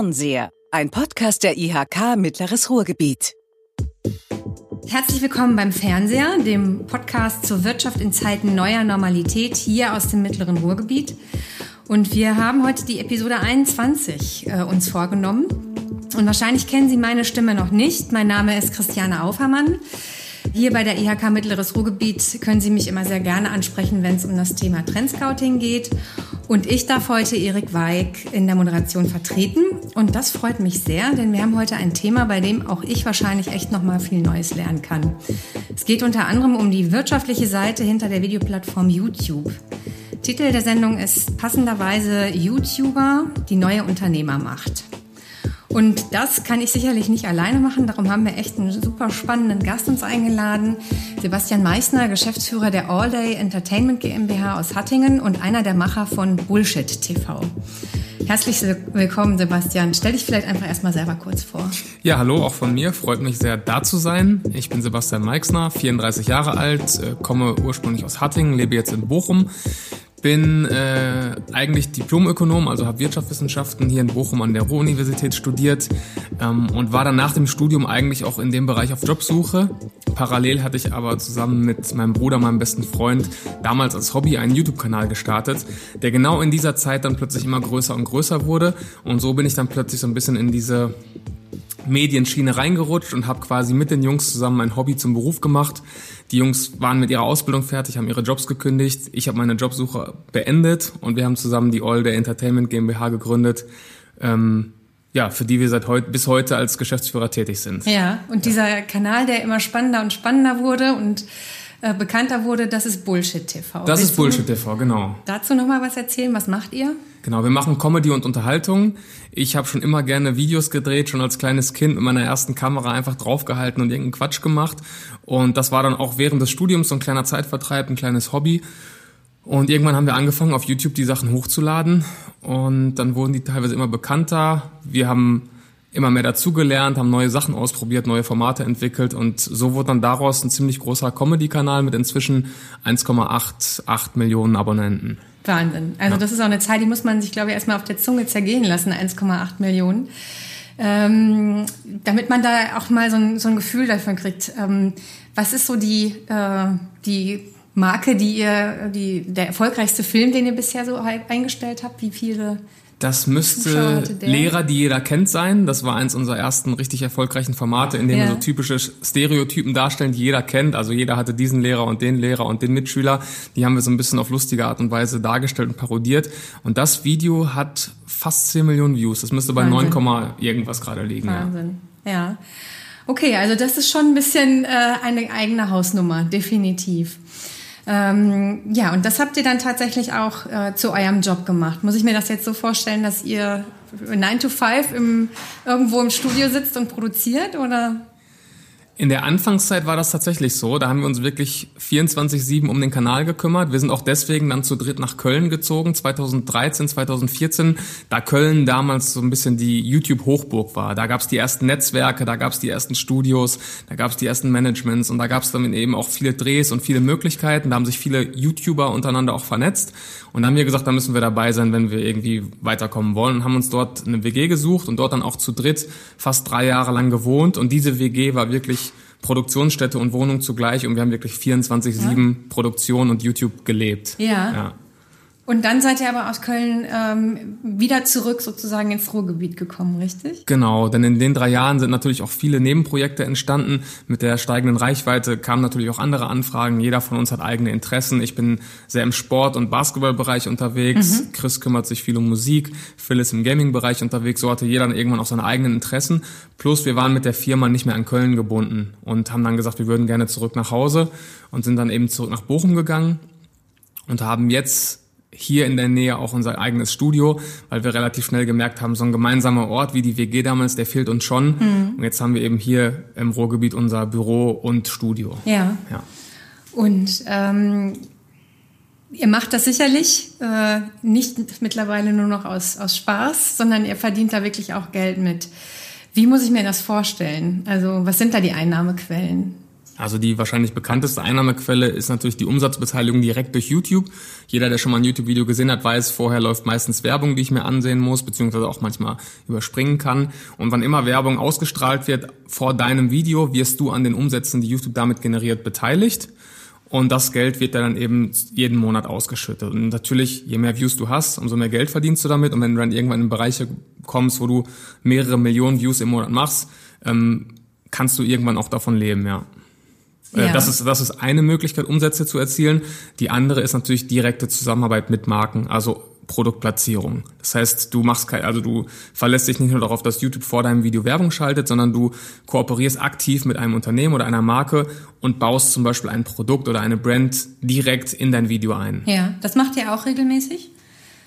Fernseher, ein Podcast der IHK Mittleres Ruhrgebiet. Herzlich willkommen beim Fernseher, dem Podcast zur Wirtschaft in Zeiten neuer Normalität hier aus dem Mittleren Ruhrgebiet. Und wir haben heute die Episode 21 äh, uns vorgenommen. Und wahrscheinlich kennen Sie meine Stimme noch nicht. Mein Name ist Christiane Aufermann. Hier bei der IHK Mittleres Ruhrgebiet können Sie mich immer sehr gerne ansprechen, wenn es um das Thema Trendscouting geht. Und ich darf heute Erik Weig in der Moderation vertreten. Und das freut mich sehr, denn wir haben heute ein Thema, bei dem auch ich wahrscheinlich echt noch mal viel Neues lernen kann. Es geht unter anderem um die wirtschaftliche Seite hinter der Videoplattform YouTube. Titel der Sendung ist passenderweise YouTuber, die neue Unternehmermacht. Und das kann ich sicherlich nicht alleine machen. Darum haben wir echt einen super spannenden Gast uns eingeladen. Sebastian Meissner, Geschäftsführer der All Day Entertainment GmbH aus Hattingen und einer der Macher von Bullshit TV. Herzlich willkommen, Sebastian. Stell dich vielleicht einfach erstmal selber kurz vor. Ja, hallo, auch von mir. Freut mich sehr, da zu sein. Ich bin Sebastian Meixner, 34 Jahre alt, äh, komme ursprünglich aus Hattingen, lebe jetzt in Bochum bin äh, eigentlich Diplomökonom, also habe Wirtschaftswissenschaften hier in Bochum an der Ruhr-Universität studiert ähm, und war dann nach dem Studium eigentlich auch in dem Bereich auf Jobsuche. Parallel hatte ich aber zusammen mit meinem Bruder, meinem besten Freund, damals als Hobby einen YouTube-Kanal gestartet, der genau in dieser Zeit dann plötzlich immer größer und größer wurde und so bin ich dann plötzlich so ein bisschen in diese Medienschiene reingerutscht und habe quasi mit den Jungs zusammen mein Hobby zum Beruf gemacht. Die Jungs waren mit ihrer Ausbildung fertig, haben ihre Jobs gekündigt. Ich habe meine Jobsuche beendet und wir haben zusammen die All Day Entertainment GmbH gegründet. Ähm, ja, für die wir seit heute bis heute als Geschäftsführer tätig sind. Ja, und dieser Kanal, der immer spannender und spannender wurde und äh, bekannter wurde, das ist Bullshit TV. Das Willst ist Bullshit TV, genau. Dazu noch mal was erzählen? Was macht ihr? Genau, wir machen Comedy und Unterhaltung. Ich habe schon immer gerne Videos gedreht, schon als kleines Kind mit meiner ersten Kamera einfach draufgehalten und irgendeinen Quatsch gemacht. Und das war dann auch während des Studiums so ein kleiner Zeitvertreib, ein kleines Hobby. Und irgendwann haben wir angefangen, auf YouTube die Sachen hochzuladen. Und dann wurden die teilweise immer bekannter. Wir haben immer mehr dazugelernt, haben neue Sachen ausprobiert, neue Formate entwickelt und so wurde dann daraus ein ziemlich großer Comedy-Kanal mit inzwischen 1,88 Millionen Abonnenten. Wahnsinn. Also ja. das ist auch eine Zahl, die muss man sich, glaube ich, erstmal auf der Zunge zergehen lassen, 1,8 Millionen. Ähm, damit man da auch mal so ein, so ein Gefühl davon kriegt. Ähm, was ist so die, äh, die Marke, die ihr, die, der erfolgreichste Film, den ihr bisher so eingestellt habt? Wie viele das müsste Lehrer, die jeder kennt, sein. Das war eins unserer ersten richtig erfolgreichen Formate, in denen ja. wir so typische Stereotypen darstellen, die jeder kennt. Also jeder hatte diesen Lehrer und den Lehrer und den Mitschüler. Die haben wir so ein bisschen auf lustige Art und Weise dargestellt und parodiert. Und das Video hat fast 10 Millionen Views. Das müsste bei Wahnsinn. 9, irgendwas gerade liegen. Wahnsinn. ja. ja. Okay, also das ist schon ein bisschen äh, eine eigene Hausnummer, definitiv. Ähm, ja, und das habt ihr dann tatsächlich auch äh, zu eurem Job gemacht. Muss ich mir das jetzt so vorstellen, dass ihr 9 to 5 im, irgendwo im Studio sitzt und produziert oder? In der Anfangszeit war das tatsächlich so. Da haben wir uns wirklich 24-7 um den Kanal gekümmert. Wir sind auch deswegen dann zu dritt nach Köln gezogen, 2013, 2014, da Köln damals so ein bisschen die YouTube-Hochburg war. Da gab es die ersten Netzwerke, da gab es die ersten Studios, da gab es die ersten Managements und da gab es dann eben auch viele Drehs und viele Möglichkeiten. Da haben sich viele YouTuber untereinander auch vernetzt. Und da haben wir gesagt, da müssen wir dabei sein, wenn wir irgendwie weiterkommen wollen. Und haben uns dort eine WG gesucht und dort dann auch zu dritt fast drei Jahre lang gewohnt. Und diese WG war wirklich Produktionsstätte und Wohnung zugleich und wir haben wirklich 24-7 ja. Produktion und YouTube gelebt. Ja. ja. Und dann seid ihr aber aus Köln ähm, wieder zurück sozusagen ins Ruhrgebiet gekommen, richtig? Genau, denn in den drei Jahren sind natürlich auch viele Nebenprojekte entstanden. Mit der steigenden Reichweite kamen natürlich auch andere Anfragen. Jeder von uns hat eigene Interessen. Ich bin sehr im Sport- und Basketballbereich unterwegs. Mhm. Chris kümmert sich viel um Musik. Phil ist im Gaming-Bereich unterwegs. So hatte jeder dann irgendwann auch seine eigenen Interessen. Plus wir waren mit der Firma nicht mehr an Köln gebunden und haben dann gesagt, wir würden gerne zurück nach Hause und sind dann eben zurück nach Bochum gegangen und haben jetzt hier in der Nähe auch unser eigenes Studio, weil wir relativ schnell gemerkt haben, so ein gemeinsamer Ort wie die WG damals, der fehlt uns schon. Mhm. Und jetzt haben wir eben hier im Ruhrgebiet unser Büro und Studio. Ja. ja. Und ähm, ihr macht das sicherlich äh, nicht mittlerweile nur noch aus, aus Spaß, sondern ihr verdient da wirklich auch Geld mit. Wie muss ich mir das vorstellen? Also was sind da die Einnahmequellen? Also die wahrscheinlich bekannteste Einnahmequelle ist natürlich die Umsatzbeteiligung direkt durch YouTube. Jeder, der schon mal ein YouTube-Video gesehen hat, weiß, vorher läuft meistens Werbung, die ich mir ansehen muss, beziehungsweise auch manchmal überspringen kann. Und wann immer Werbung ausgestrahlt wird vor deinem Video, wirst du an den Umsätzen, die YouTube damit generiert, beteiligt. Und das Geld wird dann eben jeden Monat ausgeschüttet. Und natürlich, je mehr Views du hast, umso mehr Geld verdienst du damit. Und wenn du dann irgendwann in Bereiche kommst, wo du mehrere Millionen Views im Monat machst, ähm, kannst du irgendwann auch davon leben, ja. Äh, ja. Das, ist, das ist eine Möglichkeit, Umsätze zu erzielen. Die andere ist natürlich direkte Zusammenarbeit mit Marken, also Produktplatzierung. Das heißt, du machst kein, also du verlässt dich nicht nur darauf, dass YouTube vor deinem Video Werbung schaltet, sondern du kooperierst aktiv mit einem Unternehmen oder einer Marke und baust zum Beispiel ein Produkt oder eine Brand direkt in dein Video ein. Ja, das macht ihr auch regelmäßig?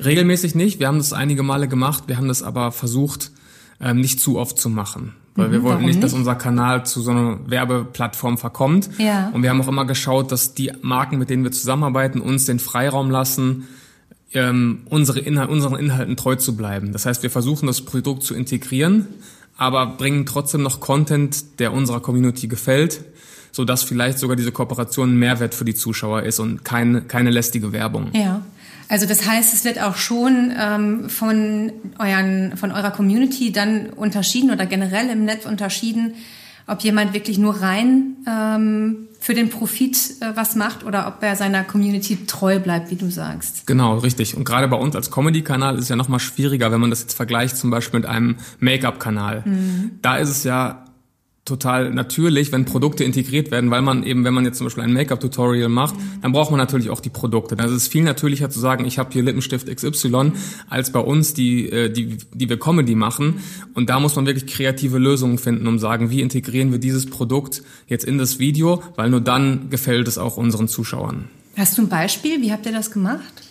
Regelmäßig nicht. Wir haben das einige Male gemacht. Wir haben das aber versucht, ähm, nicht zu oft zu machen. Weil mhm, wir wollten nicht, nicht, dass unser Kanal zu so einer Werbeplattform verkommt. Ja. Und wir haben auch immer geschaut, dass die Marken, mit denen wir zusammenarbeiten, uns den Freiraum lassen, ähm, unsere Inhal unseren Inhalten treu zu bleiben. Das heißt, wir versuchen das Produkt zu integrieren, aber bringen trotzdem noch Content, der unserer Community gefällt, so dass vielleicht sogar diese Kooperation ein Mehrwert für die Zuschauer ist und keine, keine lästige Werbung. Ja. Also das heißt, es wird auch schon ähm, von, euren, von eurer Community dann unterschieden oder generell im Netz unterschieden, ob jemand wirklich nur rein ähm, für den Profit äh, was macht oder ob er seiner Community treu bleibt, wie du sagst. Genau, richtig. Und gerade bei uns als Comedy-Kanal ist es ja noch mal schwieriger, wenn man das jetzt vergleicht zum Beispiel mit einem Make-up-Kanal. Mhm. Da ist es ja total natürlich, wenn Produkte integriert werden, weil man eben, wenn man jetzt zum Beispiel ein Make-up-Tutorial macht, dann braucht man natürlich auch die Produkte. Also es ist viel natürlicher zu sagen, ich habe hier Lippenstift XY, als bei uns, die, äh, die, die wir Comedy machen. Und da muss man wirklich kreative Lösungen finden, um sagen, wie integrieren wir dieses Produkt jetzt in das Video, weil nur dann gefällt es auch unseren Zuschauern. Hast du ein Beispiel? Wie habt ihr das gemacht?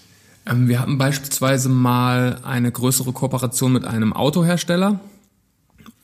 Ähm, wir hatten beispielsweise mal eine größere Kooperation mit einem Autohersteller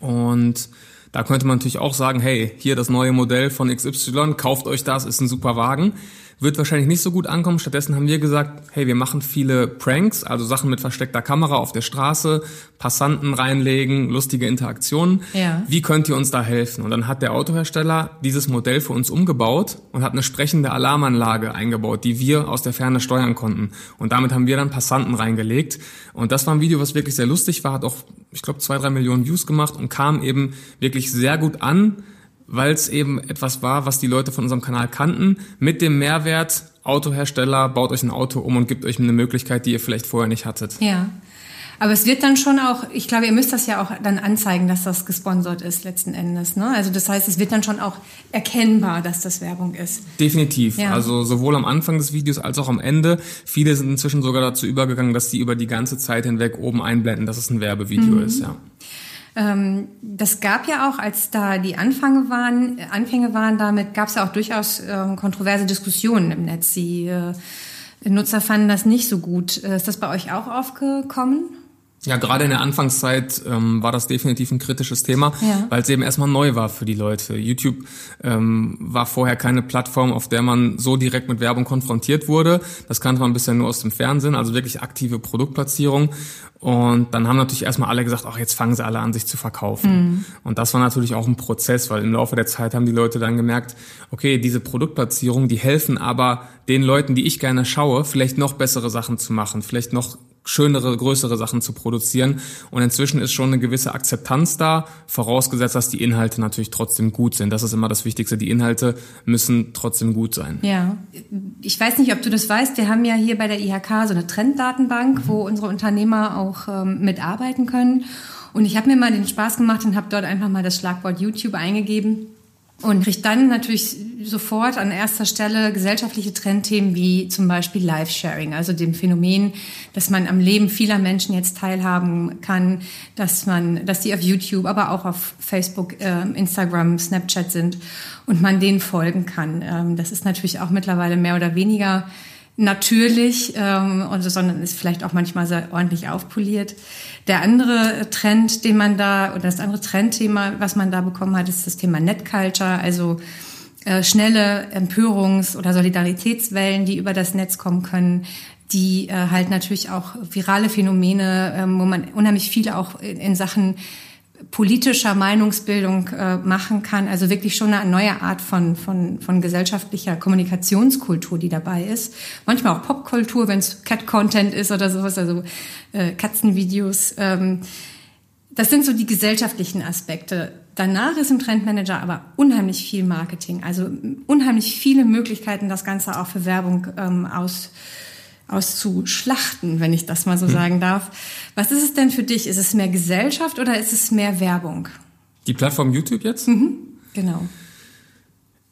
und da könnte man natürlich auch sagen, hey, hier das neue Modell von XY, kauft euch das, ist ein super Wagen wird wahrscheinlich nicht so gut ankommen. Stattdessen haben wir gesagt, hey, wir machen viele Pranks, also Sachen mit versteckter Kamera auf der Straße, Passanten reinlegen, lustige Interaktionen. Ja. Wie könnt ihr uns da helfen? Und dann hat der Autohersteller dieses Modell für uns umgebaut und hat eine sprechende Alarmanlage eingebaut, die wir aus der Ferne steuern konnten. Und damit haben wir dann Passanten reingelegt. Und das war ein Video, was wirklich sehr lustig war, hat auch, ich glaube, zwei, drei Millionen Views gemacht und kam eben wirklich sehr gut an weil es eben etwas war, was die Leute von unserem Kanal kannten, mit dem Mehrwert, Autohersteller baut euch ein Auto um und gibt euch eine Möglichkeit, die ihr vielleicht vorher nicht hattet. Ja. Aber es wird dann schon auch, ich glaube, ihr müsst das ja auch dann anzeigen, dass das gesponsert ist letzten Endes. Ne? Also das heißt, es wird dann schon auch erkennbar, dass das Werbung ist. Definitiv. Ja. Also sowohl am Anfang des Videos als auch am Ende. Viele sind inzwischen sogar dazu übergegangen, dass die über die ganze Zeit hinweg oben einblenden, dass es ein Werbevideo mhm. ist. Ja. Ähm, das gab ja auch, als da die Anfänge waren, Anfänge waren damit, gab es ja auch durchaus äh, kontroverse Diskussionen im Netz. Die äh, Nutzer fanden das nicht so gut. Äh, ist das bei euch auch aufgekommen? Ja, gerade in der Anfangszeit ähm, war das definitiv ein kritisches Thema, ja. weil es eben erstmal neu war für die Leute. YouTube ähm, war vorher keine Plattform, auf der man so direkt mit Werbung konfrontiert wurde. Das kannte man bisher nur aus dem Fernsehen, also wirklich aktive Produktplatzierung. Und dann haben natürlich erstmal alle gesagt, ach, jetzt fangen sie alle an, sich zu verkaufen. Mhm. Und das war natürlich auch ein Prozess, weil im Laufe der Zeit haben die Leute dann gemerkt, okay, diese Produktplatzierung, die helfen aber den Leuten, die ich gerne schaue, vielleicht noch bessere Sachen zu machen, vielleicht noch schönere, größere Sachen zu produzieren. Und inzwischen ist schon eine gewisse Akzeptanz da, vorausgesetzt, dass die Inhalte natürlich trotzdem gut sind. Das ist immer das Wichtigste. Die Inhalte müssen trotzdem gut sein. Ja. Ich weiß nicht, ob du das weißt. Wir haben ja hier bei der IHK so eine Trenddatenbank, mhm. wo unsere Unternehmer auch ähm, mitarbeiten können. Und ich habe mir mal den Spaß gemacht und habe dort einfach mal das Schlagwort YouTube eingegeben und kriegt dann natürlich sofort an erster Stelle gesellschaftliche Trendthemen wie zum Beispiel Live-Sharing, also dem Phänomen, dass man am Leben vieler Menschen jetzt teilhaben kann, dass man, dass die auf YouTube, aber auch auf Facebook, äh, Instagram, Snapchat sind und man denen folgen kann. Ähm, das ist natürlich auch mittlerweile mehr oder weniger natürlich, ähm, sondern ist vielleicht auch manchmal sehr ordentlich aufpoliert. Der andere Trend, den man da, oder das andere Trendthema, was man da bekommen hat, ist das Thema Netculture, also äh, schnelle Empörungs- oder Solidaritätswellen, die über das Netz kommen können, die äh, halt natürlich auch virale Phänomene, ähm, wo man unheimlich viel auch in, in Sachen politischer Meinungsbildung äh, machen kann. Also wirklich schon eine neue Art von, von, von gesellschaftlicher Kommunikationskultur, die dabei ist. Manchmal auch Popkultur, wenn es Cat-Content ist oder sowas, also äh, Katzenvideos. Ähm, das sind so die gesellschaftlichen Aspekte. Danach ist im Trendmanager aber unheimlich viel Marketing, also unheimlich viele Möglichkeiten, das Ganze auch für Werbung ähm, aus, auszuschlachten, wenn ich das mal so hm. sagen darf. Was ist es denn für dich? Ist es mehr Gesellschaft oder ist es mehr Werbung? Die Plattform YouTube jetzt? Mhm, genau.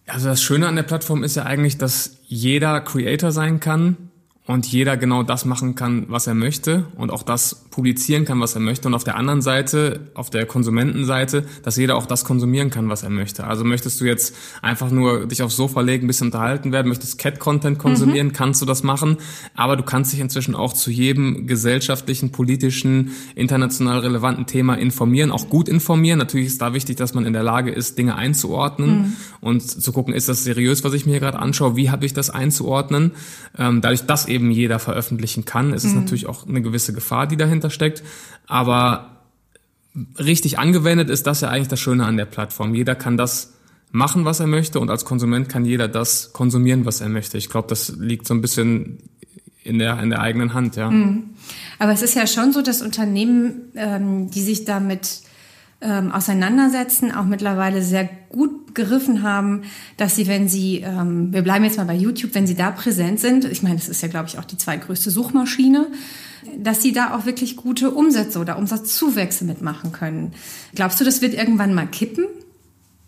Also das Schöne an der Plattform ist ja eigentlich, dass jeder Creator sein kann und jeder genau das machen kann, was er möchte und auch das publizieren kann, was er möchte. Und auf der anderen Seite, auf der Konsumentenseite, dass jeder auch das konsumieren kann, was er möchte. Also möchtest du jetzt einfach nur dich aufs Sofa legen, ein bisschen unterhalten werden, möchtest Cat-Content konsumieren, mhm. kannst du das machen. Aber du kannst dich inzwischen auch zu jedem gesellschaftlichen, politischen, international relevanten Thema informieren, auch gut informieren. Natürlich ist da wichtig, dass man in der Lage ist, Dinge einzuordnen mhm. und zu gucken, ist das seriös, was ich mir hier gerade anschaue, wie habe ich das einzuordnen. Ähm, dadurch, dass eben eben jeder veröffentlichen kann. Es ist mhm. natürlich auch eine gewisse Gefahr, die dahinter steckt. Aber richtig angewendet ist das ja eigentlich das Schöne an der Plattform. Jeder kann das machen, was er möchte und als Konsument kann jeder das konsumieren, was er möchte. Ich glaube, das liegt so ein bisschen in der, in der eigenen Hand, ja. Mhm. Aber es ist ja schon so, dass Unternehmen, ähm, die sich damit ähm, auseinandersetzen, auch mittlerweile sehr gut geriffen haben, dass sie, wenn sie, ähm, wir bleiben jetzt mal bei YouTube, wenn sie da präsent sind, ich meine, das ist ja, glaube ich, auch die zweitgrößte Suchmaschine, dass sie da auch wirklich gute Umsätze oder Umsatzzuwächse mitmachen können. Glaubst du, das wird irgendwann mal kippen?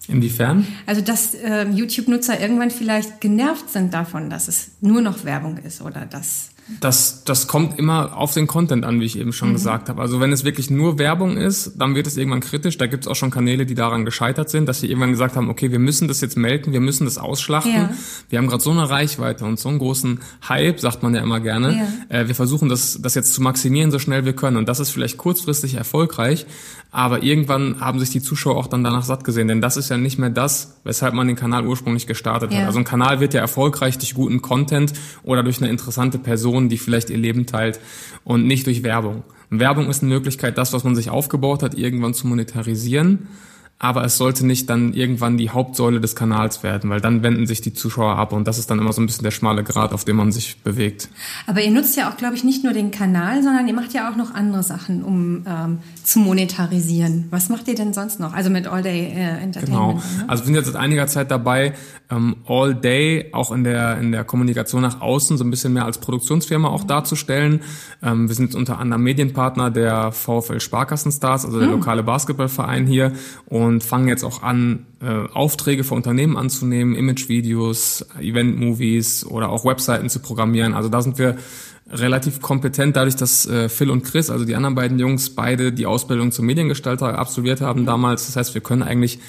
Inwiefern? Also, dass äh, YouTube-Nutzer irgendwann vielleicht genervt sind davon, dass es nur noch Werbung ist oder dass das, das kommt immer auf den Content an, wie ich eben schon mhm. gesagt habe. Also wenn es wirklich nur Werbung ist, dann wird es irgendwann kritisch. Da gibt es auch schon Kanäle, die daran gescheitert sind, dass sie irgendwann gesagt haben, okay, wir müssen das jetzt melken, wir müssen das ausschlachten. Ja. Wir haben gerade so eine Reichweite und so einen großen Hype, sagt man ja immer gerne. Ja. Äh, wir versuchen das, das jetzt zu maximieren, so schnell wir können. Und das ist vielleicht kurzfristig erfolgreich, aber irgendwann haben sich die Zuschauer auch dann danach satt gesehen, denn das ist ja nicht mehr das, weshalb man den Kanal ursprünglich gestartet ja. hat. Also ein Kanal wird ja erfolgreich durch guten Content oder durch eine interessante Person, die vielleicht ihr Leben teilt und nicht durch Werbung. Und Werbung ist eine Möglichkeit, das, was man sich aufgebaut hat, irgendwann zu monetarisieren aber es sollte nicht dann irgendwann die Hauptsäule des Kanals werden, weil dann wenden sich die Zuschauer ab und das ist dann immer so ein bisschen der schmale Grat, auf dem man sich bewegt. Aber ihr nutzt ja auch, glaube ich, nicht nur den Kanal, sondern ihr macht ja auch noch andere Sachen, um ähm, zu monetarisieren. Was macht ihr denn sonst noch? Also mit All Day äh, Entertainment. Genau. Ne? Also wir sind jetzt seit einiger Zeit dabei, ähm, All Day auch in der in der Kommunikation nach außen so ein bisschen mehr als Produktionsfirma auch mhm. darzustellen. Ähm, wir sind unter anderem Medienpartner der VfL Sparkassenstars, also der mhm. lokale Basketballverein hier und und fangen jetzt auch an, äh, Aufträge für Unternehmen anzunehmen, Imagevideos, Event-Movies oder auch Webseiten zu programmieren. Also da sind wir relativ kompetent, dadurch, dass äh, Phil und Chris, also die anderen beiden Jungs, beide die Ausbildung zum Mediengestalter absolviert haben damals. Das heißt, wir können eigentlich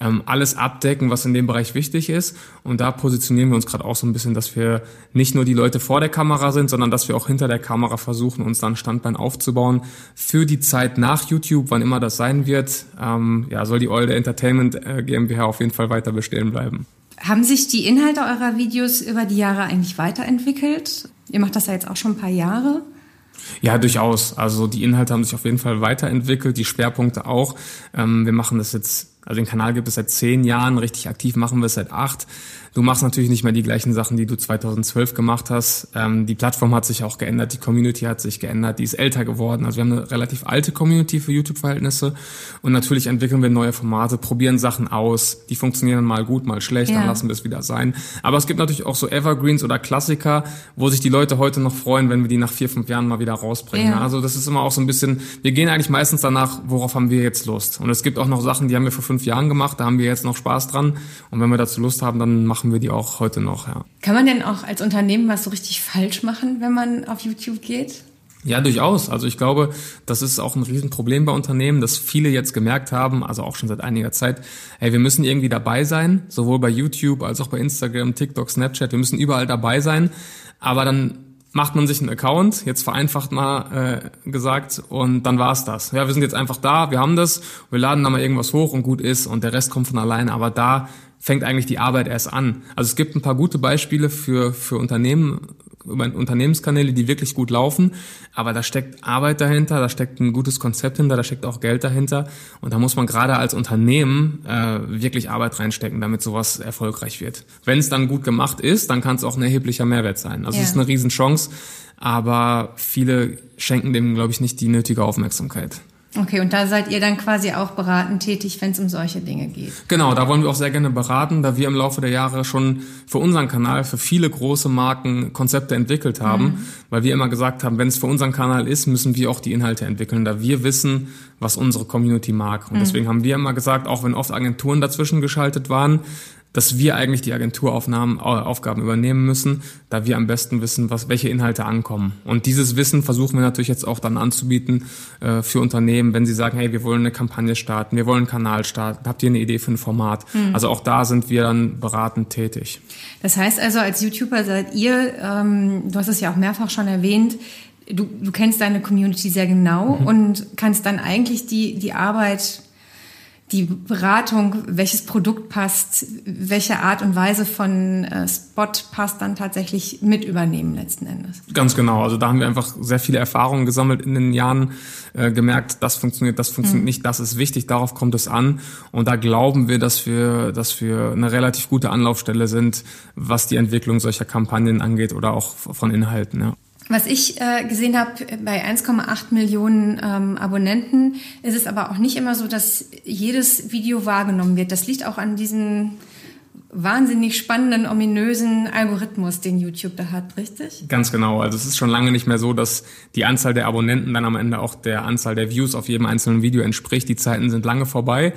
ähm, alles abdecken, was in dem Bereich wichtig ist. Und da positionieren wir uns gerade auch so ein bisschen, dass wir nicht nur die Leute vor der Kamera sind, sondern dass wir auch hinter der Kamera versuchen, uns dann Standbein aufzubauen für die Zeit nach YouTube, wann immer das sein wird. Ähm, ja, soll die Olde Entertainment äh, GmbH auf jeden Fall weiter bestehen bleiben. Haben sich die Inhalte eurer Videos über die Jahre eigentlich weiterentwickelt? Ihr macht das ja jetzt auch schon ein paar Jahre. Ja, durchaus. Also die Inhalte haben sich auf jeden Fall weiterentwickelt, die Schwerpunkte auch. Ähm, wir machen das jetzt also den Kanal gibt es seit zehn Jahren, richtig aktiv machen wir es seit acht. Du machst natürlich nicht mehr die gleichen Sachen, die du 2012 gemacht hast. Ähm, die Plattform hat sich auch geändert, die Community hat sich geändert, die ist älter geworden. Also wir haben eine relativ alte Community für YouTube-Verhältnisse und natürlich entwickeln wir neue Formate, probieren Sachen aus. Die funktionieren mal gut, mal schlecht, ja. dann lassen wir es wieder sein. Aber es gibt natürlich auch so Evergreens oder Klassiker, wo sich die Leute heute noch freuen, wenn wir die nach vier, fünf Jahren mal wieder rausbringen. Ja. Also das ist immer auch so ein bisschen, wir gehen eigentlich meistens danach, worauf haben wir jetzt Lust. Und es gibt auch noch Sachen, die haben wir vor fünf Jahren gemacht, da haben wir jetzt noch Spaß dran. Und wenn wir dazu Lust haben, dann machen machen wir die auch heute noch, ja. Kann man denn auch als Unternehmen was so richtig falsch machen, wenn man auf YouTube geht? Ja, durchaus. Also ich glaube, das ist auch ein Riesenproblem bei Unternehmen, dass viele jetzt gemerkt haben, also auch schon seit einiger Zeit, hey, wir müssen irgendwie dabei sein, sowohl bei YouTube als auch bei Instagram, TikTok, Snapchat, wir müssen überall dabei sein. Aber dann macht man sich einen Account, jetzt vereinfacht mal äh, gesagt, und dann war's das. Ja, wir sind jetzt einfach da, wir haben das, wir laden da mal irgendwas hoch und gut ist und der Rest kommt von alleine. Aber da fängt eigentlich die Arbeit erst an. Also es gibt ein paar gute Beispiele für, für Unternehmen, über Unternehmenskanäle, die wirklich gut laufen. Aber da steckt Arbeit dahinter, da steckt ein gutes Konzept hinter, da steckt auch Geld dahinter. Und da muss man gerade als Unternehmen äh, wirklich Arbeit reinstecken, damit sowas erfolgreich wird. Wenn es dann gut gemacht ist, dann kann es auch ein erheblicher Mehrwert sein. Also es ja. ist eine Riesenchance, aber viele schenken dem, glaube ich, nicht die nötige Aufmerksamkeit. Okay, und da seid ihr dann quasi auch beratend tätig, wenn es um solche Dinge geht. Genau, da wollen wir auch sehr gerne beraten, da wir im Laufe der Jahre schon für unseren Kanal, für viele große Marken Konzepte entwickelt haben, mhm. weil wir immer gesagt haben, wenn es für unseren Kanal ist, müssen wir auch die Inhalte entwickeln, da wir wissen, was unsere Community mag. Und mhm. deswegen haben wir immer gesagt, auch wenn oft Agenturen dazwischen geschaltet waren, dass wir eigentlich die Agenturaufnahmen, Aufgaben übernehmen müssen, da wir am besten wissen, was, welche Inhalte ankommen. Und dieses Wissen versuchen wir natürlich jetzt auch dann anzubieten äh, für Unternehmen, wenn sie sagen, hey, wir wollen eine Kampagne starten, wir wollen einen Kanal starten, habt ihr eine Idee für ein Format? Mhm. Also auch da sind wir dann beratend tätig. Das heißt also, als YouTuber seid ihr, ähm, du hast es ja auch mehrfach schon erwähnt, du, du kennst deine Community sehr genau mhm. und kannst dann eigentlich die, die Arbeit die Beratung, welches Produkt passt, welche Art und Weise von äh, Spot passt, dann tatsächlich mit übernehmen letzten Endes. Ganz genau. Also da haben wir einfach sehr viele Erfahrungen gesammelt in den Jahren, äh, gemerkt, das funktioniert, das funktioniert mhm. nicht, das ist wichtig, darauf kommt es an. Und da glauben wir, dass wir, dass wir eine relativ gute Anlaufstelle sind, was die Entwicklung solcher Kampagnen angeht oder auch von Inhalten. Ja. Was ich äh, gesehen habe, bei 1,8 Millionen ähm, Abonnenten ist es aber auch nicht immer so, dass jedes Video wahrgenommen wird. Das liegt auch an diesem wahnsinnig spannenden, ominösen Algorithmus, den YouTube da hat, richtig? Ganz genau. Also es ist schon lange nicht mehr so, dass die Anzahl der Abonnenten dann am Ende auch der Anzahl der Views auf jedem einzelnen Video entspricht. Die Zeiten sind lange vorbei,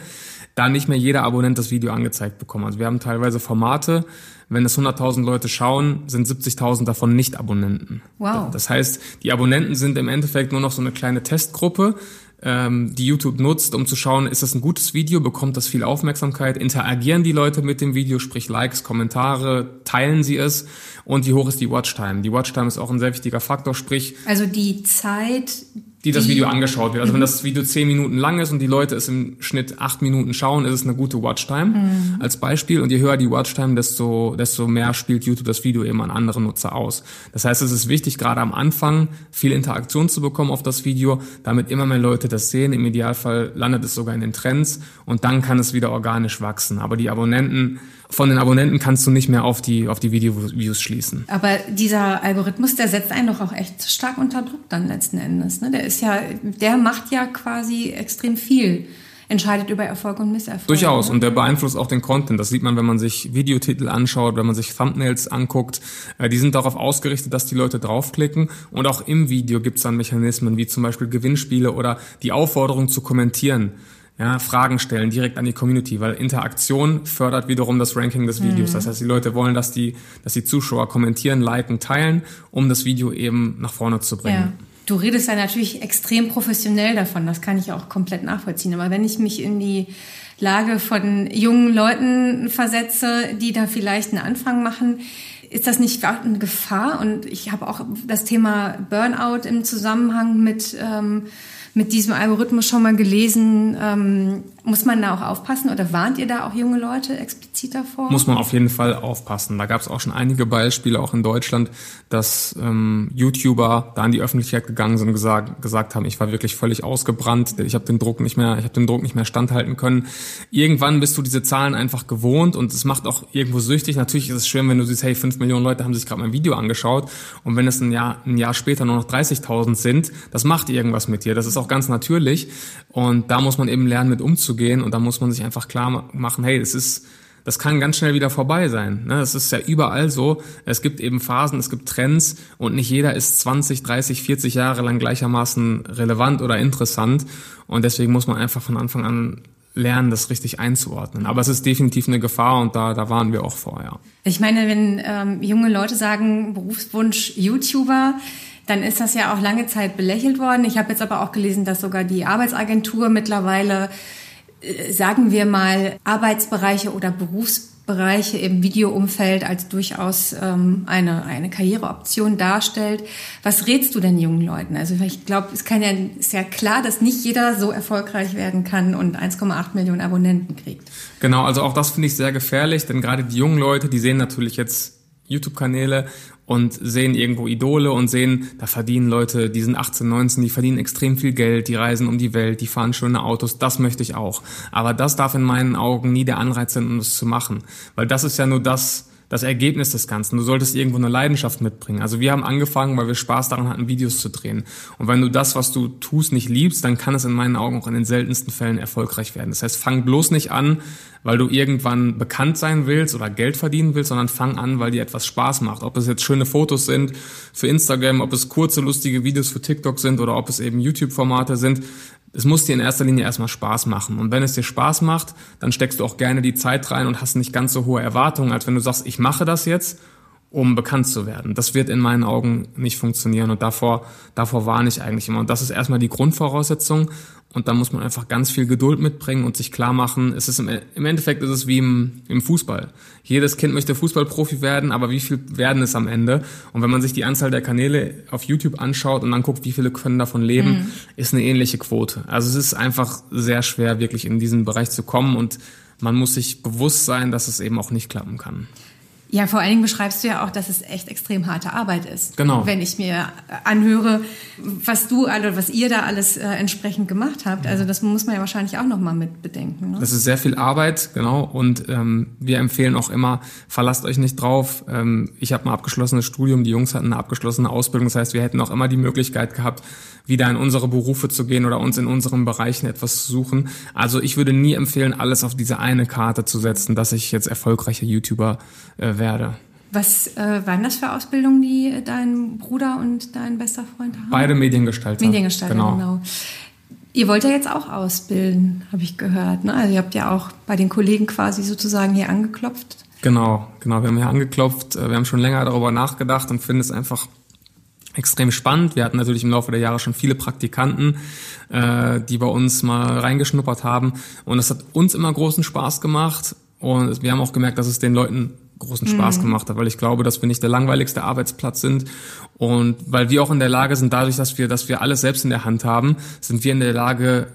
da nicht mehr jeder Abonnent das Video angezeigt bekommt. Also wir haben teilweise Formate, wenn es 100.000 Leute schauen, sind 70.000 davon nicht Abonnenten. Wow. Das heißt, die Abonnenten sind im Endeffekt nur noch so eine kleine Testgruppe, ähm, die YouTube nutzt, um zu schauen, ist das ein gutes Video, bekommt das viel Aufmerksamkeit, interagieren die Leute mit dem Video, sprich Likes, Kommentare, teilen sie es und wie hoch ist die Watchtime? Die Watchtime ist auch ein sehr wichtiger Faktor, sprich also die Zeit, die das Video angeschaut wird. Also wenn das Video zehn Minuten lang ist und die Leute es im Schnitt acht Minuten schauen, ist es eine gute Watchtime mhm. als Beispiel. Und je höher die Watchtime, desto, desto mehr spielt YouTube das Video eben an andere Nutzer aus. Das heißt, es ist wichtig, gerade am Anfang viel Interaktion zu bekommen auf das Video, damit immer mehr Leute das sehen. Im Idealfall landet es sogar in den Trends und dann kann es wieder organisch wachsen. Aber die Abonnenten von den Abonnenten kannst du nicht mehr auf die, auf die Video-Views schließen. Aber dieser Algorithmus, der setzt einen doch auch echt stark unter Druck dann letzten Endes. Ne? Der ist ja, der macht ja quasi extrem viel entscheidet über Erfolg und Misserfolg. Durchaus. Und der beeinflusst auch den Content. Das sieht man, wenn man sich Videotitel anschaut, wenn man sich Thumbnails anguckt. Äh, die sind darauf ausgerichtet, dass die Leute draufklicken. Und auch im Video gibt es dann Mechanismen wie zum Beispiel Gewinnspiele oder die Aufforderung zu kommentieren ja, Fragen stellen direkt an die Community, weil Interaktion fördert wiederum das Ranking des Videos. Mhm. Das heißt, die Leute wollen, dass die, dass die Zuschauer kommentieren, liken, teilen, um das Video eben nach vorne zu bringen. Ja. Du redest ja natürlich extrem professionell davon, das kann ich auch komplett nachvollziehen. Aber wenn ich mich in die Lage von jungen Leuten versetze, die da vielleicht einen Anfang machen, ist das nicht eine Gefahr? Und ich habe auch das Thema Burnout im Zusammenhang mit ähm, mit diesem Algorithmus schon mal gelesen. Ähm, muss man da auch aufpassen oder warnt ihr da auch junge Leute explizit davor? Muss man auf jeden Fall aufpassen. Da gab es auch schon einige Beispiele, auch in Deutschland, dass ähm, YouTuber da in die Öffentlichkeit gegangen sind und gesagt, gesagt haben, ich war wirklich völlig ausgebrannt, ich habe den Druck nicht mehr, ich habe den Druck nicht mehr standhalten können. Irgendwann bist du diese Zahlen einfach gewohnt und es macht auch irgendwo süchtig. Natürlich ist es schön, wenn du siehst, hey, fünf Millionen Leute haben sich gerade mein Video angeschaut und wenn es ein Jahr, ein Jahr später nur noch 30.000 sind, das macht irgendwas mit dir. Das ist auch ganz natürlich und da muss man eben lernen, mit umzugehen umzugehen und da muss man sich einfach klar machen, hey, es ist, das kann ganz schnell wieder vorbei sein. Ne? Das ist ja überall so. Es gibt eben Phasen, es gibt Trends und nicht jeder ist 20, 30, 40 Jahre lang gleichermaßen relevant oder interessant. Und deswegen muss man einfach von Anfang an lernen, das richtig einzuordnen. Aber es ist definitiv eine Gefahr und da, da waren wir auch vorher. Ich meine, wenn ähm, junge Leute sagen, Berufswunsch YouTuber, dann ist das ja auch lange Zeit belächelt worden. Ich habe jetzt aber auch gelesen, dass sogar die Arbeitsagentur mittlerweile sagen wir mal, Arbeitsbereiche oder Berufsbereiche im Videoumfeld als durchaus ähm, eine, eine Karriereoption darstellt. Was rätst du denn jungen Leuten? Also ich glaube, es kann ja, ist ja klar, dass nicht jeder so erfolgreich werden kann und 1,8 Millionen Abonnenten kriegt. Genau, also auch das finde ich sehr gefährlich, denn gerade die jungen Leute, die sehen natürlich jetzt YouTube-Kanäle und sehen irgendwo Idole und sehen, da verdienen Leute, die sind 18, 19, die verdienen extrem viel Geld, die reisen um die Welt, die fahren schöne Autos, das möchte ich auch. Aber das darf in meinen Augen nie der Anreiz sein, um das zu machen. Weil das ist ja nur das, das Ergebnis des Ganzen. Du solltest irgendwo eine Leidenschaft mitbringen. Also wir haben angefangen, weil wir Spaß daran hatten, Videos zu drehen. Und wenn du das, was du tust, nicht liebst, dann kann es in meinen Augen auch in den seltensten Fällen erfolgreich werden. Das heißt, fang bloß nicht an, weil du irgendwann bekannt sein willst oder Geld verdienen willst, sondern fang an, weil dir etwas Spaß macht. Ob es jetzt schöne Fotos sind für Instagram, ob es kurze, lustige Videos für TikTok sind oder ob es eben YouTube-Formate sind es muss dir in erster Linie erstmal Spaß machen. Und wenn es dir Spaß macht, dann steckst du auch gerne die Zeit rein und hast nicht ganz so hohe Erwartungen, als wenn du sagst, ich mache das jetzt, um bekannt zu werden. Das wird in meinen Augen nicht funktionieren und davor, davor warne ich eigentlich immer. Und das ist erstmal die Grundvoraussetzung. Und da muss man einfach ganz viel Geduld mitbringen und sich klar machen, es ist im, im Endeffekt ist es wie im, im Fußball. Jedes Kind möchte Fußballprofi werden, aber wie viel werden es am Ende? Und wenn man sich die Anzahl der Kanäle auf YouTube anschaut und dann guckt, wie viele können davon leben, mhm. ist eine ähnliche Quote. Also es ist einfach sehr schwer, wirklich in diesen Bereich zu kommen und man muss sich bewusst sein, dass es eben auch nicht klappen kann. Ja, vor allen Dingen beschreibst du ja auch, dass es echt extrem harte Arbeit ist. Genau. Wenn ich mir anhöre, was du alle, was ihr da alles äh, entsprechend gemacht habt. Also das muss man ja wahrscheinlich auch nochmal mit bedenken. Ne? Das ist sehr viel Arbeit, genau. Und ähm, wir empfehlen auch immer, verlasst euch nicht drauf. Ähm, ich habe ein abgeschlossenes Studium, die Jungs hatten eine abgeschlossene Ausbildung. Das heißt, wir hätten auch immer die Möglichkeit gehabt, wieder in unsere Berufe zu gehen oder uns in unseren Bereichen etwas zu suchen. Also ich würde nie empfehlen, alles auf diese eine Karte zu setzen, dass ich jetzt erfolgreicher YouTuber äh, werde. Was äh, waren das für Ausbildungen, die dein Bruder und dein bester Freund haben? Beide Mediengestalter. Mediengestalter, genau. genau. Ihr wollt ja jetzt auch ausbilden, habe ich gehört. Ne? Also ihr habt ja auch bei den Kollegen quasi sozusagen hier angeklopft. Genau, genau. Wir haben hier angeklopft. Wir haben schon länger darüber nachgedacht und finden es einfach extrem spannend. Wir hatten natürlich im Laufe der Jahre schon viele Praktikanten, äh, die bei uns mal reingeschnuppert haben. Und es hat uns immer großen Spaß gemacht. Und wir haben auch gemerkt, dass es den Leuten großen Spaß mhm. gemacht hat, weil ich glaube, dass wir nicht der langweiligste Arbeitsplatz sind und weil wir auch in der Lage sind, dadurch, dass wir, dass wir alles selbst in der Hand haben, sind wir in der Lage,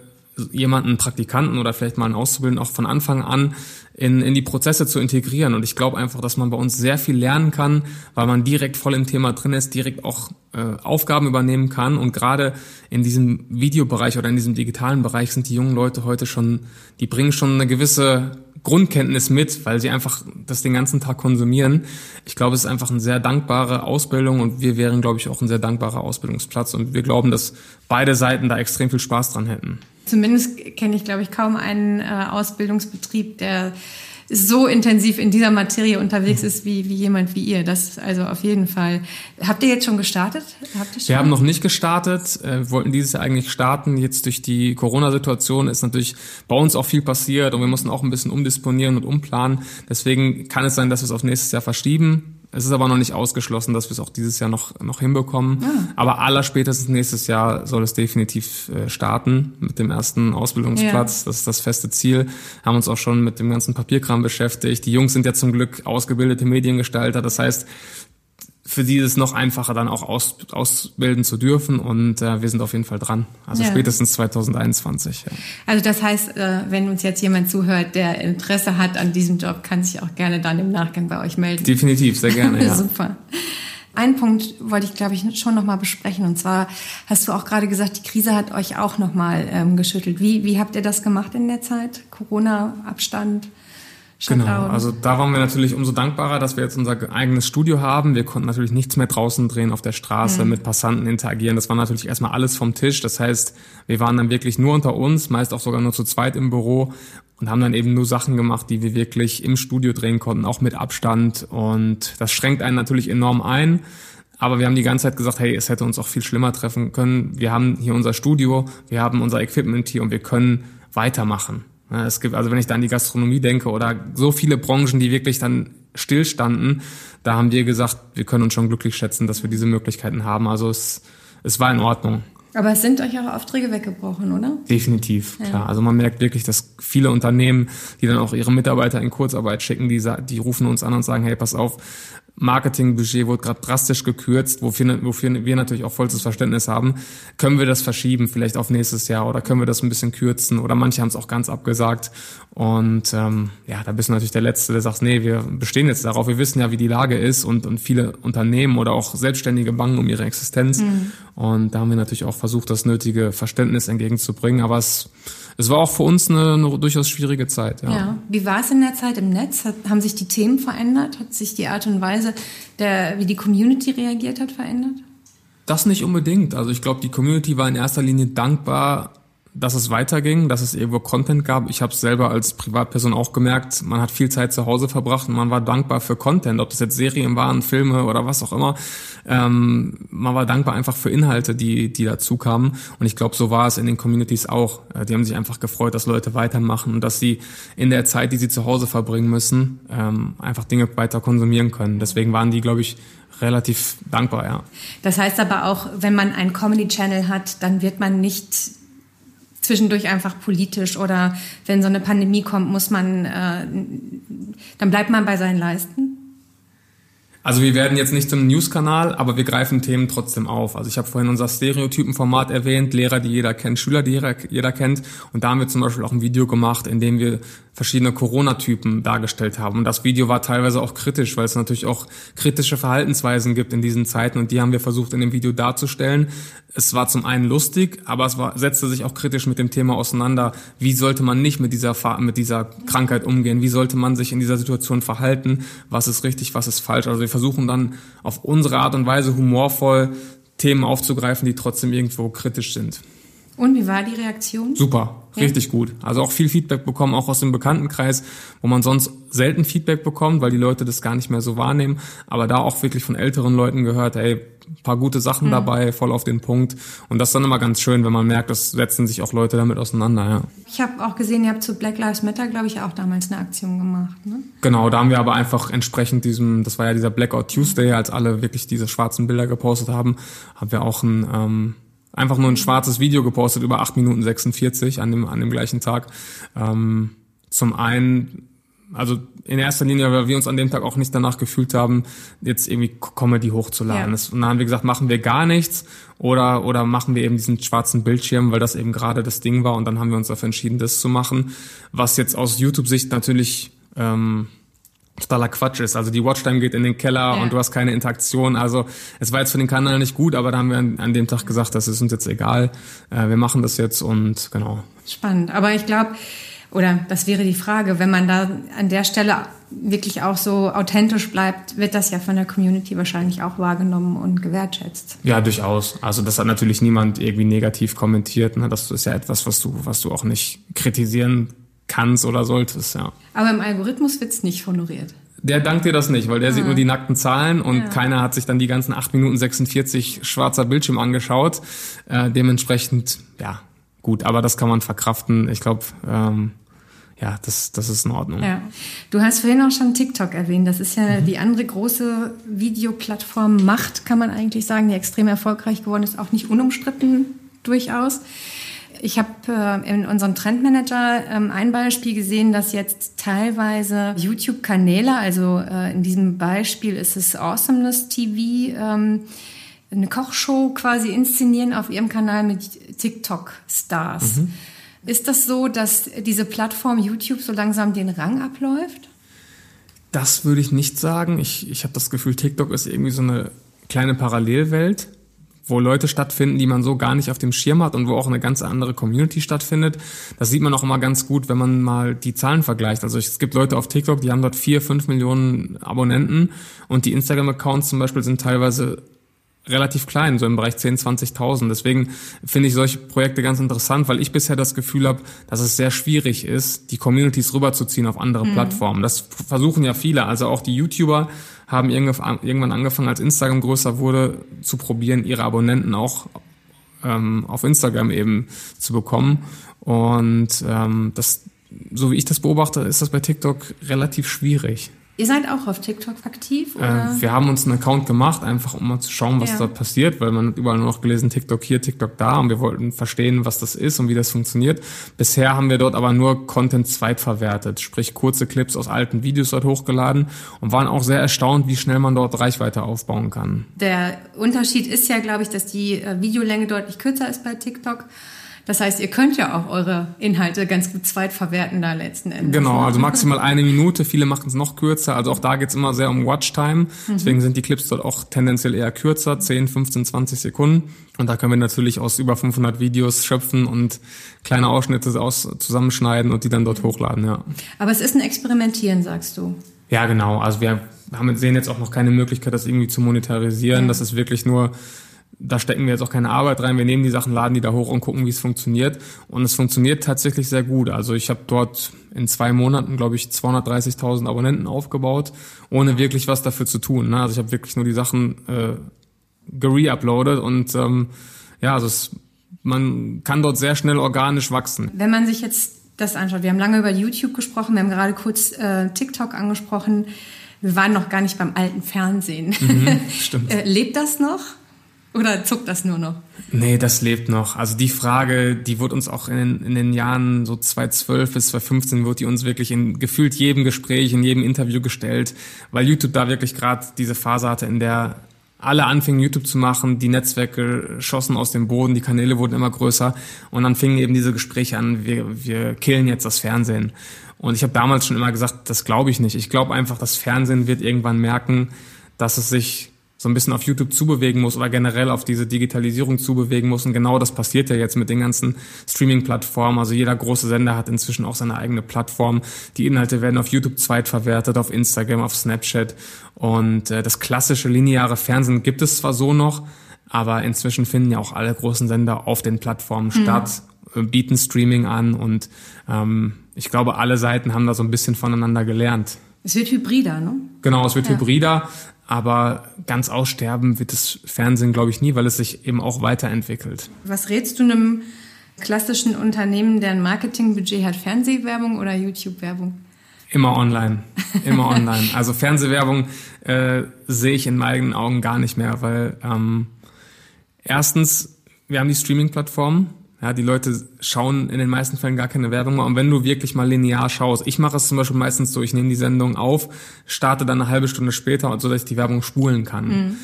jemanden Praktikanten oder vielleicht mal einen Auszubildenden auch von Anfang an in, in die Prozesse zu integrieren. Und ich glaube einfach, dass man bei uns sehr viel lernen kann, weil man direkt voll im Thema drin ist, direkt auch äh, Aufgaben übernehmen kann. Und gerade in diesem Videobereich oder in diesem digitalen Bereich sind die jungen Leute heute schon, die bringen schon eine gewisse Grundkenntnis mit, weil sie einfach das den ganzen Tag konsumieren. Ich glaube, es ist einfach eine sehr dankbare Ausbildung und wir wären, glaube ich, auch ein sehr dankbarer Ausbildungsplatz. Und wir glauben, dass beide Seiten da extrem viel Spaß dran hätten. Zumindest kenne ich, glaube ich, kaum einen äh, Ausbildungsbetrieb, der so intensiv in dieser Materie unterwegs ist wie, wie jemand wie ihr. Das also auf jeden Fall. Habt ihr jetzt schon gestartet? Habt ihr schon? Wir haben noch nicht gestartet, äh, wollten dieses Jahr eigentlich starten. Jetzt durch die Corona-Situation ist natürlich bei uns auch viel passiert und wir mussten auch ein bisschen umdisponieren und umplanen. Deswegen kann es sein, dass wir es auf nächstes Jahr verschieben. Es ist aber noch nicht ausgeschlossen, dass wir es auch dieses Jahr noch, noch hinbekommen. Ja. Ah. Aber allerspätestens nächstes Jahr soll es definitiv äh, starten mit dem ersten Ausbildungsplatz. Ja. Das ist das feste Ziel. Haben uns auch schon mit dem ganzen Papierkram beschäftigt. Die Jungs sind ja zum Glück ausgebildete Mediengestalter. Das heißt, für die ist es noch einfacher, dann auch aus, ausbilden zu dürfen. Und äh, wir sind auf jeden Fall dran. Also ja. spätestens 2021. Ja. Also das heißt, äh, wenn uns jetzt jemand zuhört, der Interesse hat an diesem Job, kann sich auch gerne dann im Nachgang bei euch melden. Definitiv, sehr gerne. Ja. Super. Einen Punkt wollte ich, glaube ich, schon nochmal besprechen. Und zwar hast du auch gerade gesagt, die Krise hat euch auch nochmal ähm, geschüttelt. Wie, wie habt ihr das gemacht in der Zeit? Corona-Abstand? Genau, also da waren wir natürlich umso dankbarer, dass wir jetzt unser eigenes Studio haben. Wir konnten natürlich nichts mehr draußen drehen, auf der Straße, mhm. mit Passanten interagieren. Das war natürlich erstmal alles vom Tisch. Das heißt, wir waren dann wirklich nur unter uns, meist auch sogar nur zu zweit im Büro und haben dann eben nur Sachen gemacht, die wir wirklich im Studio drehen konnten, auch mit Abstand. Und das schränkt einen natürlich enorm ein. Aber wir haben die ganze Zeit gesagt, hey, es hätte uns auch viel schlimmer treffen können. Wir haben hier unser Studio, wir haben unser Equipment hier und wir können weitermachen. Es gibt, also wenn ich da an die Gastronomie denke oder so viele Branchen, die wirklich dann stillstanden, da haben wir gesagt, wir können uns schon glücklich schätzen, dass wir diese Möglichkeiten haben. Also es, es war in Ordnung. Aber es sind euch auch Aufträge weggebrochen, oder? Definitiv, ja. klar. Also man merkt wirklich, dass viele Unternehmen, die dann auch ihre Mitarbeiter in Kurzarbeit schicken, die, die rufen uns an und sagen, hey, pass auf, Marketingbudget wurde gerade drastisch gekürzt, wofür, wofür wir natürlich auch vollstes Verständnis haben. Können wir das verschieben, vielleicht auf nächstes Jahr oder können wir das ein bisschen kürzen? Oder manche haben es auch ganz abgesagt. Und ähm, ja, da bist du natürlich der Letzte, der sagt, nee, wir bestehen jetzt darauf. Wir wissen ja, wie die Lage ist und, und viele Unternehmen oder auch Selbstständige bangen um ihre Existenz. Mhm. Und da haben wir natürlich auch versucht, das nötige Verständnis entgegenzubringen. Aber es es war auch für uns eine, eine durchaus schwierige Zeit. Ja. ja. Wie war es in der Zeit im Netz? Hat, haben sich die Themen verändert? Hat sich die Art und Weise, der, wie die Community reagiert hat, verändert? Das nicht unbedingt. Also ich glaube, die Community war in erster Linie dankbar dass es weiterging, dass es irgendwo Content gab. Ich habe es selber als Privatperson auch gemerkt, man hat viel Zeit zu Hause verbracht und man war dankbar für Content, ob das jetzt Serien waren, Filme oder was auch immer. Ähm, man war dankbar einfach für Inhalte, die, die dazu kamen. Und ich glaube, so war es in den Communities auch. Äh, die haben sich einfach gefreut, dass Leute weitermachen und dass sie in der Zeit, die sie zu Hause verbringen müssen, ähm, einfach Dinge weiter konsumieren können. Deswegen waren die, glaube ich, relativ dankbar, ja. Das heißt aber auch, wenn man einen Comedy-Channel hat, dann wird man nicht zwischendurch einfach politisch oder wenn so eine Pandemie kommt, muss man, äh, dann bleibt man bei seinen Leisten? Also wir werden jetzt nicht zum News-Kanal, aber wir greifen Themen trotzdem auf. Also ich habe vorhin unser Stereotypenformat erwähnt, Lehrer, die jeder kennt, Schüler, die jeder, jeder kennt. Und da haben wir zum Beispiel auch ein Video gemacht, in dem wir verschiedene Corona-Typen dargestellt haben. Und das Video war teilweise auch kritisch, weil es natürlich auch kritische Verhaltensweisen gibt in diesen Zeiten und die haben wir versucht in dem Video darzustellen. Es war zum einen lustig, aber es war, setzte sich auch kritisch mit dem Thema auseinander. Wie sollte man nicht mit dieser, mit dieser Krankheit umgehen? Wie sollte man sich in dieser Situation verhalten? Was ist richtig, was ist falsch? Also wir versuchen dann auf unsere Art und Weise humorvoll Themen aufzugreifen, die trotzdem irgendwo kritisch sind. Und wie war die Reaktion? Super, ja. richtig gut. Also auch viel Feedback bekommen, auch aus dem Bekanntenkreis, wo man sonst selten Feedback bekommt, weil die Leute das gar nicht mehr so wahrnehmen. Aber da auch wirklich von älteren Leuten gehört, ey, paar gute Sachen mhm. dabei, voll auf den Punkt. Und das ist dann immer ganz schön, wenn man merkt, das setzen sich auch Leute damit auseinander. Ja. Ich habe auch gesehen, ihr habt zu Black Lives Matter, glaube ich, auch damals eine Aktion gemacht. Ne? Genau, da haben wir aber einfach entsprechend diesem, das war ja dieser Blackout Tuesday, als alle wirklich diese schwarzen Bilder gepostet haben, haben wir auch ein ähm, einfach nur ein schwarzes Video gepostet über 8 Minuten 46 an dem, an dem gleichen Tag. Ähm, zum einen, also in erster Linie, weil wir uns an dem Tag auch nicht danach gefühlt haben, jetzt irgendwie Comedy hochzuladen. Ja. Und dann haben wir gesagt, machen wir gar nichts oder, oder machen wir eben diesen schwarzen Bildschirm, weil das eben gerade das Ding war und dann haben wir uns dafür entschieden, das zu machen. Was jetzt aus YouTube-Sicht natürlich ähm, totaler Quatsch ist. Also die Watchtime geht in den Keller ja. und du hast keine Interaktion. Also es war jetzt für den Kanal nicht gut, aber da haben wir an, an dem Tag gesagt, das ist uns jetzt egal. Äh, wir machen das jetzt und genau. Spannend. Aber ich glaube, oder das wäre die Frage, wenn man da an der Stelle wirklich auch so authentisch bleibt, wird das ja von der Community wahrscheinlich auch wahrgenommen und gewertschätzt. Ja, durchaus. Also das hat natürlich niemand irgendwie negativ kommentiert. Ne? Das ist ja etwas, was du, was du auch nicht kritisieren kannst oder solltest, ja. Aber im Algorithmus wird's nicht honoriert. Der dankt dir das nicht, weil der ah. sieht nur die nackten Zahlen und ja. keiner hat sich dann die ganzen 8 Minuten 46 schwarzer Bildschirm angeschaut. Äh, dementsprechend, ja, gut, aber das kann man verkraften. Ich glaube, ähm, ja, das, das ist in Ordnung. Ja. Du hast vorhin auch schon TikTok erwähnt. Das ist ja mhm. die andere große Videoplattform Macht, kann man eigentlich sagen, die extrem erfolgreich geworden ist, auch nicht unumstritten durchaus. Ich habe äh, in unserem Trendmanager ähm, ein Beispiel gesehen, dass jetzt teilweise YouTube-Kanäle, also äh, in diesem Beispiel ist es Awesomeness TV, ähm, eine Kochshow quasi inszenieren auf ihrem Kanal mit TikTok-Stars. Mhm. Ist das so, dass diese Plattform YouTube so langsam den Rang abläuft? Das würde ich nicht sagen. Ich, ich habe das Gefühl, TikTok ist irgendwie so eine kleine Parallelwelt wo Leute stattfinden, die man so gar nicht auf dem Schirm hat und wo auch eine ganz andere Community stattfindet. Das sieht man auch immer ganz gut, wenn man mal die Zahlen vergleicht. Also es gibt Leute auf TikTok, die haben dort vier, fünf Millionen Abonnenten und die Instagram-Accounts zum Beispiel sind teilweise relativ klein, so im Bereich 10, 20.000. Deswegen finde ich solche Projekte ganz interessant, weil ich bisher das Gefühl habe, dass es sehr schwierig ist, die Communities rüberzuziehen auf andere mhm. Plattformen. Das versuchen ja viele, also auch die YouTuber haben irgendwann angefangen, als Instagram größer wurde, zu probieren, ihre Abonnenten auch ähm, auf Instagram eben zu bekommen. Und ähm, das, so wie ich das beobachte, ist das bei TikTok relativ schwierig. Ihr seid auch auf TikTok aktiv? Äh, wir haben uns einen Account gemacht, einfach um mal zu schauen, was ja. dort passiert, weil man hat überall nur noch gelesen, TikTok hier, TikTok da und wir wollten verstehen, was das ist und wie das funktioniert. Bisher haben wir dort aber nur Content zweitverwertet, sprich kurze Clips aus alten Videos dort hochgeladen und waren auch sehr erstaunt, wie schnell man dort Reichweite aufbauen kann. Der Unterschied ist ja, glaube ich, dass die äh, Videolänge deutlich kürzer ist bei TikTok. Das heißt, ihr könnt ja auch eure Inhalte ganz gut zweitverwerten da letzten Endes. Genau, also maximal eine Minute. Viele machen es noch kürzer. Also auch da geht's immer sehr um Watchtime. Mhm. Deswegen sind die Clips dort auch tendenziell eher kürzer, 10, 15, 20 Sekunden. Und da können wir natürlich aus über 500 Videos schöpfen und kleine Ausschnitte aus, zusammenschneiden und die dann dort hochladen, ja. Aber es ist ein Experimentieren, sagst du. Ja, genau. Also wir haben, sehen jetzt auch noch keine Möglichkeit, das irgendwie zu monetarisieren. Ja. Das ist wirklich nur da stecken wir jetzt auch keine Arbeit rein. Wir nehmen die Sachen, laden die da hoch und gucken, wie es funktioniert. Und es funktioniert tatsächlich sehr gut. Also ich habe dort in zwei Monaten, glaube ich, 230.000 Abonnenten aufgebaut, ohne wirklich was dafür zu tun. Ne? Also ich habe wirklich nur die Sachen äh, gereuploadet und ähm, ja, also es, man kann dort sehr schnell organisch wachsen. Wenn man sich jetzt das anschaut, wir haben lange über YouTube gesprochen, wir haben gerade kurz äh, TikTok angesprochen. Wir waren noch gar nicht beim alten Fernsehen. Mhm, stimmt. äh, lebt das noch? Oder zuckt das nur noch? Nee, das lebt noch. Also die Frage, die wird uns auch in, in den Jahren so 2012 bis 2015 wird die uns wirklich in gefühlt jedem Gespräch, in jedem Interview gestellt, weil YouTube da wirklich gerade diese Phase hatte, in der alle anfingen YouTube zu machen, die Netzwerke schossen aus dem Boden, die Kanäle wurden immer größer und dann fingen eben diese Gespräche an, wir, wir killen jetzt das Fernsehen. Und ich habe damals schon immer gesagt, das glaube ich nicht. Ich glaube einfach, das Fernsehen wird irgendwann merken, dass es sich so ein bisschen auf YouTube zubewegen muss oder generell auf diese Digitalisierung zubewegen muss. Und genau das passiert ja jetzt mit den ganzen Streaming-Plattformen. Also jeder große Sender hat inzwischen auch seine eigene Plattform. Die Inhalte werden auf YouTube zweitverwertet, auf Instagram, auf Snapchat. Und äh, das klassische lineare Fernsehen gibt es zwar so noch, aber inzwischen finden ja auch alle großen Sender auf den Plattformen mhm. statt, äh, bieten Streaming an und ähm, ich glaube, alle Seiten haben da so ein bisschen voneinander gelernt. Es wird hybrider, ne? Genau, es wird ja. hybrider. Aber ganz aussterben wird das Fernsehen, glaube ich, nie, weil es sich eben auch weiterentwickelt. Was rätst du einem klassischen Unternehmen, deren Marketingbudget hat, Fernsehwerbung oder YouTube-Werbung? Immer online, immer online. Also Fernsehwerbung äh, sehe ich in meinen Augen gar nicht mehr, weil ähm, erstens, wir haben die Streaming-Plattformen, ja, die Leute schauen in den meisten Fällen gar keine Werbung mehr. Und wenn du wirklich mal linear schaust, ich mache es zum Beispiel meistens so, ich nehme die Sendung auf, starte dann eine halbe Stunde später, so dass ich die Werbung spulen kann. Mhm.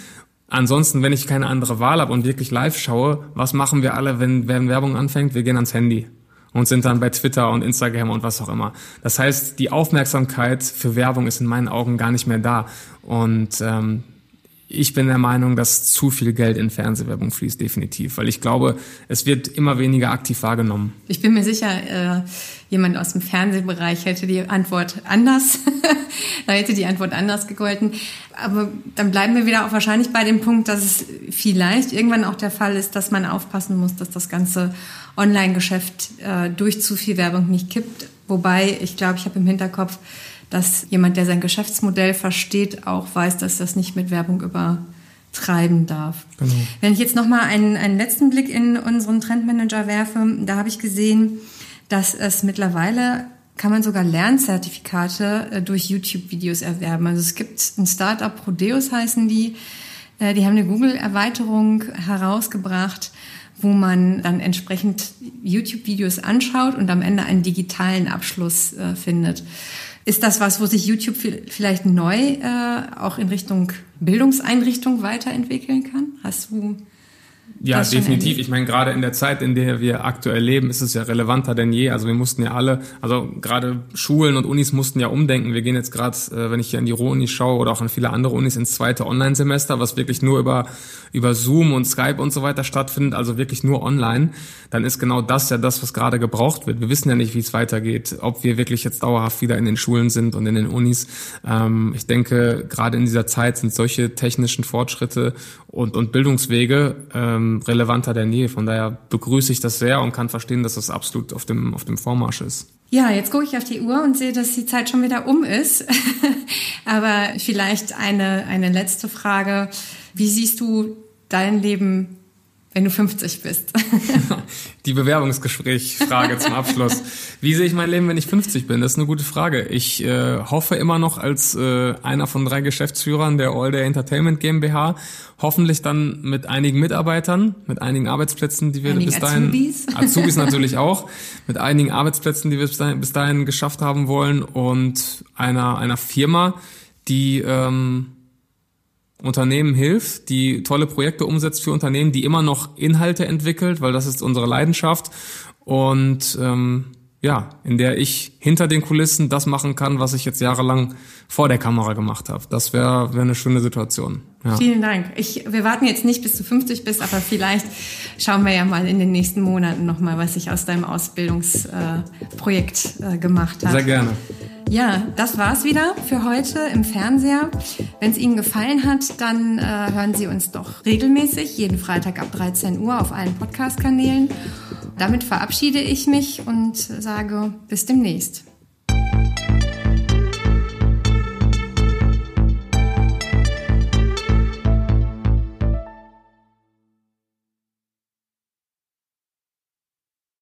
Ansonsten, wenn ich keine andere Wahl habe und wirklich live schaue, was machen wir alle, wenn, wenn Werbung anfängt? Wir gehen ans Handy und sind dann bei Twitter und Instagram und was auch immer. Das heißt, die Aufmerksamkeit für Werbung ist in meinen Augen gar nicht mehr da. Und ähm, ich bin der Meinung, dass zu viel Geld in Fernsehwerbung fließt, definitiv, weil ich glaube, es wird immer weniger aktiv wahrgenommen. Ich bin mir sicher, äh, jemand aus dem Fernsehbereich hätte die Antwort anders, da hätte die Antwort anders gegolten. Aber dann bleiben wir wieder auch wahrscheinlich bei dem Punkt, dass es vielleicht irgendwann auch der Fall ist, dass man aufpassen muss, dass das ganze Online-Geschäft äh, durch zu viel Werbung nicht kippt. Wobei, ich glaube, ich habe im Hinterkopf, dass jemand, der sein Geschäftsmodell versteht, auch weiß, dass das nicht mit Werbung übertreiben darf. Genau. Wenn ich jetzt noch mal einen, einen letzten Blick in unseren Trendmanager werfe, da habe ich gesehen, dass es mittlerweile kann man sogar Lernzertifikate äh, durch YouTube-Videos erwerben. Also es gibt ein Startup, Prodeus heißen die, äh, die haben eine Google-Erweiterung herausgebracht, wo man dann entsprechend YouTube-Videos anschaut und am Ende einen digitalen Abschluss äh, findet. Ist das was, wo sich YouTube vielleicht neu äh, auch in Richtung Bildungseinrichtung weiterentwickeln kann? Hast du ja, definitiv. Ich meine, gerade in der Zeit, in der wir aktuell leben, ist es ja relevanter denn je. Also wir mussten ja alle, also gerade Schulen und Unis mussten ja umdenken. Wir gehen jetzt gerade, äh, wenn ich hier an die Ruhr-Uni schaue oder auch an viele andere Unis, ins zweite Online-Semester, was wirklich nur über, über Zoom und Skype und so weiter stattfindet, also wirklich nur online. Dann ist genau das ja das, was gerade gebraucht wird. Wir wissen ja nicht, wie es weitergeht, ob wir wirklich jetzt dauerhaft wieder in den Schulen sind und in den Unis. Ähm, ich denke, gerade in dieser Zeit sind solche technischen Fortschritte und, und Bildungswege relevanter denn je. Von daher begrüße ich das sehr und kann verstehen, dass das absolut auf dem, auf dem Vormarsch ist. Ja, jetzt gucke ich auf die Uhr und sehe, dass die Zeit schon wieder um ist. Aber vielleicht eine, eine letzte Frage. Wie siehst du dein Leben, wenn du 50 bist? die Bewerbungsgespräch-Frage zum Abschluss. Wie sehe ich mein Leben, wenn ich 50 bin? Das ist eine gute Frage. Ich äh, hoffe immer noch als äh, einer von drei Geschäftsführern der All Day Entertainment GmbH, hoffentlich dann mit einigen Mitarbeitern, mit einigen Arbeitsplätzen, die wir Einigen bis dahin Azubis. Azubis natürlich auch, mit einigen Arbeitsplätzen, die wir bis dahin, bis dahin geschafft haben wollen und einer einer Firma, die ähm, Unternehmen hilft, die tolle Projekte umsetzt für Unternehmen, die immer noch Inhalte entwickelt, weil das ist unsere Leidenschaft und ähm, ja, in der ich hinter den Kulissen das machen kann, was ich jetzt jahrelang vor der Kamera gemacht habe. Das wäre wär eine schöne Situation. Ja. Vielen Dank. Ich, wir warten jetzt nicht bis du 50 bist, aber vielleicht schauen wir ja mal in den nächsten Monaten nochmal, was sich aus deinem Ausbildungsprojekt äh, äh, gemacht hat. Sehr gerne. Ja, das war's wieder für heute im Fernseher. Wenn es Ihnen gefallen hat, dann äh, hören Sie uns doch regelmäßig, jeden Freitag ab 13 Uhr auf allen Podcast-Kanälen. Damit verabschiede ich mich und sage bis demnächst.